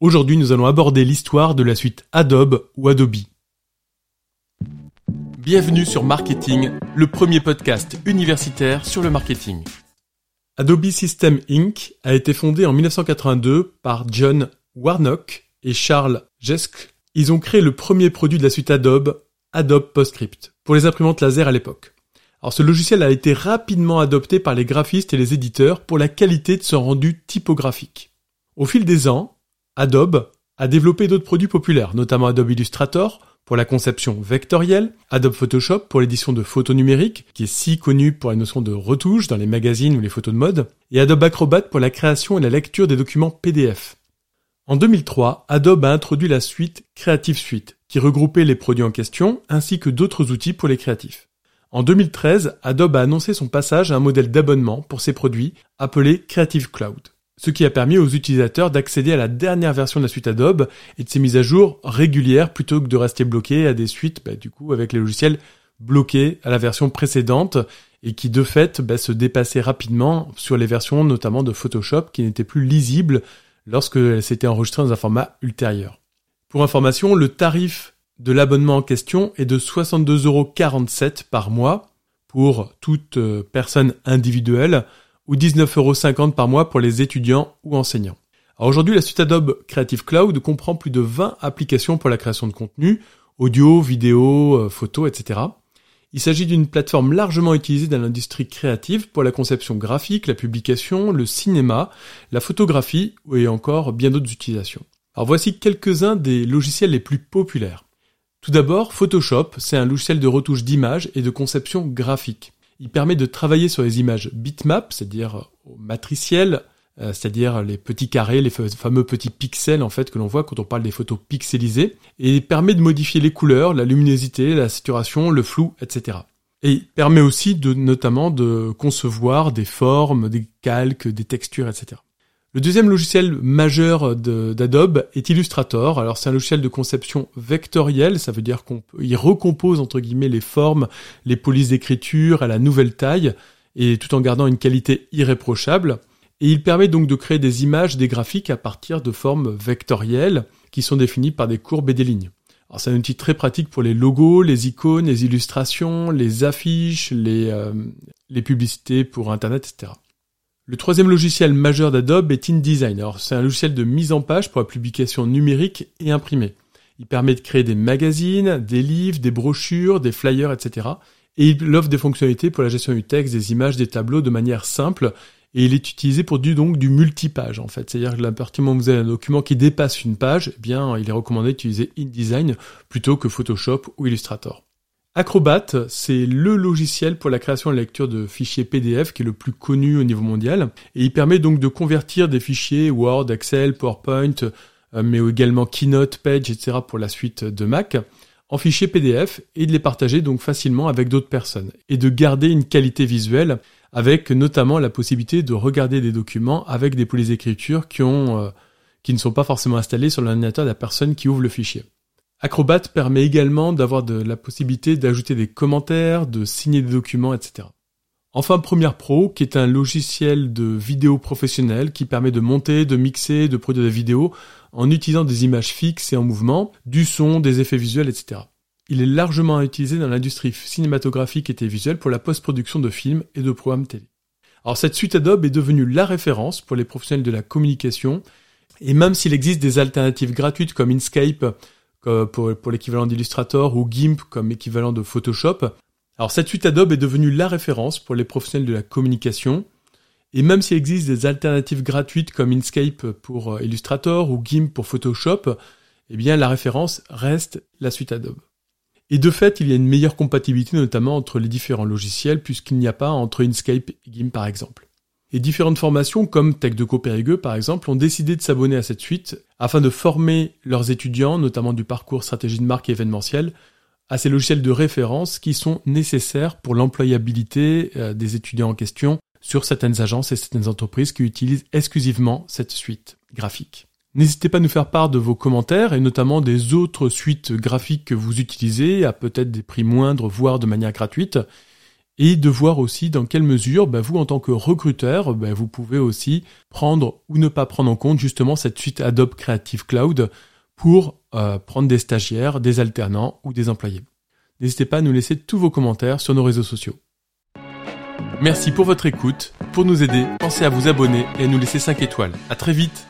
Aujourd'hui, nous allons aborder l'histoire de la suite Adobe ou Adobe. Bienvenue sur Marketing, le premier podcast universitaire sur le marketing. Adobe System Inc. a été fondé en 1982 par John Warnock et Charles Jesk. Ils ont créé le premier produit de la suite Adobe, Adobe PostScript, pour les imprimantes laser à l'époque. Alors ce logiciel a été rapidement adopté par les graphistes et les éditeurs pour la qualité de son rendu typographique. Au fil des ans, Adobe a développé d'autres produits populaires, notamment Adobe Illustrator pour la conception vectorielle, Adobe Photoshop pour l'édition de photos numériques, qui est si connue pour la notion de retouche dans les magazines ou les photos de mode, et Adobe Acrobat pour la création et la lecture des documents PDF. En 2003, Adobe a introduit la suite Creative Suite, qui regroupait les produits en question ainsi que d'autres outils pour les créatifs. En 2013, Adobe a annoncé son passage à un modèle d'abonnement pour ses produits appelé Creative Cloud ce qui a permis aux utilisateurs d'accéder à la dernière version de la suite Adobe et de ses mises à jour régulières plutôt que de rester bloqués à des suites, bah, du coup, avec les logiciels bloqués à la version précédente et qui de fait bah, se dépassaient rapidement sur les versions notamment de Photoshop qui n'étaient plus lisibles lorsque s'étaient enregistrées dans un format ultérieur. Pour information, le tarif de l'abonnement en question est de 62,47€ par mois pour toute euh, personne individuelle ou 19,50€ par mois pour les étudiants ou enseignants. aujourd'hui, la suite Adobe Creative Cloud comprend plus de 20 applications pour la création de contenu, audio, vidéo, euh, photo, etc. Il s'agit d'une plateforme largement utilisée dans l'industrie créative pour la conception graphique, la publication, le cinéma, la photographie et encore bien d'autres utilisations. Alors voici quelques-uns des logiciels les plus populaires. Tout d'abord, Photoshop, c'est un logiciel de retouche d'images et de conception graphique. Il permet de travailler sur les images bitmap, c'est-à-dire matricielles, euh, c'est-à-dire les petits carrés, les fameux petits pixels en fait que l'on voit quand on parle des photos pixelisées, et il permet de modifier les couleurs, la luminosité, la saturation, le flou, etc. Et il permet aussi de notamment de concevoir des formes, des calques, des textures, etc. Le deuxième logiciel majeur d'Adobe est Illustrator. Alors c'est un logiciel de conception vectorielle, ça veut dire qu'il recompose entre guillemets les formes, les polices d'écriture à la nouvelle taille, et tout en gardant une qualité irréprochable. Et il permet donc de créer des images, des graphiques à partir de formes vectorielles qui sont définies par des courbes et des lignes. Alors c'est un outil très pratique pour les logos, les icônes, les illustrations, les affiches, les, euh, les publicités pour Internet, etc. Le troisième logiciel majeur d'Adobe est InDesign. c'est un logiciel de mise en page pour la publication numérique et imprimée. Il permet de créer des magazines, des livres, des brochures, des flyers, etc. Et il offre des fonctionnalités pour la gestion du texte, des images, des tableaux de manière simple. Et il est utilisé pour du, donc, du multipage, en fait. C'est-à-dire que partir où vous avez un document qui dépasse une page, eh bien, il est recommandé d'utiliser InDesign plutôt que Photoshop ou Illustrator. Acrobat, c'est le logiciel pour la création et la lecture de fichiers PDF qui est le plus connu au niveau mondial. Et il permet donc de convertir des fichiers Word, Excel, PowerPoint, euh, mais également Keynote, Page, etc. pour la suite de Mac, en fichiers PDF et de les partager donc facilement avec d'autres personnes. Et de garder une qualité visuelle avec notamment la possibilité de regarder des documents avec des polices d'écriture qui, euh, qui ne sont pas forcément installés sur l'ordinateur de la personne qui ouvre le fichier. Acrobat permet également d'avoir la possibilité d'ajouter des commentaires, de signer des documents, etc. Enfin, Premiere Pro, qui est un logiciel de vidéo professionnel qui permet de monter, de mixer, de produire des vidéos en utilisant des images fixes et en mouvement, du son, des effets visuels, etc. Il est largement utilisé dans l'industrie cinématographique et télévisuelle pour la post-production de films et de programmes télé. Alors cette suite Adobe est devenue la référence pour les professionnels de la communication, et même s'il existe des alternatives gratuites comme Inkscape pour, l'équivalent d'Illustrator ou GIMP comme équivalent de Photoshop. Alors cette suite Adobe est devenue la référence pour les professionnels de la communication. Et même s'il existe des alternatives gratuites comme Inkscape pour euh, Illustrator ou GIMP pour Photoshop, eh bien la référence reste la suite Adobe. Et de fait, il y a une meilleure compatibilité notamment entre les différents logiciels puisqu'il n'y a pas entre Inkscape et GIMP par exemple. Et différentes formations comme Tech de Périgueux par exemple ont décidé de s'abonner à cette suite afin de former leurs étudiants, notamment du parcours stratégie de marque et événementiel, à ces logiciels de référence qui sont nécessaires pour l'employabilité euh, des étudiants en question sur certaines agences et certaines entreprises qui utilisent exclusivement cette suite graphique. N'hésitez pas à nous faire part de vos commentaires et notamment des autres suites graphiques que vous utilisez à peut-être des prix moindres, voire de manière gratuite. Et de voir aussi dans quelle mesure bah, vous en tant que recruteur, bah, vous pouvez aussi prendre ou ne pas prendre en compte justement cette suite Adobe Creative Cloud pour euh, prendre des stagiaires, des alternants ou des employés. N'hésitez pas à nous laisser tous vos commentaires sur nos réseaux sociaux. Merci pour votre écoute. Pour nous aider, pensez à vous abonner et à nous laisser 5 étoiles. À très vite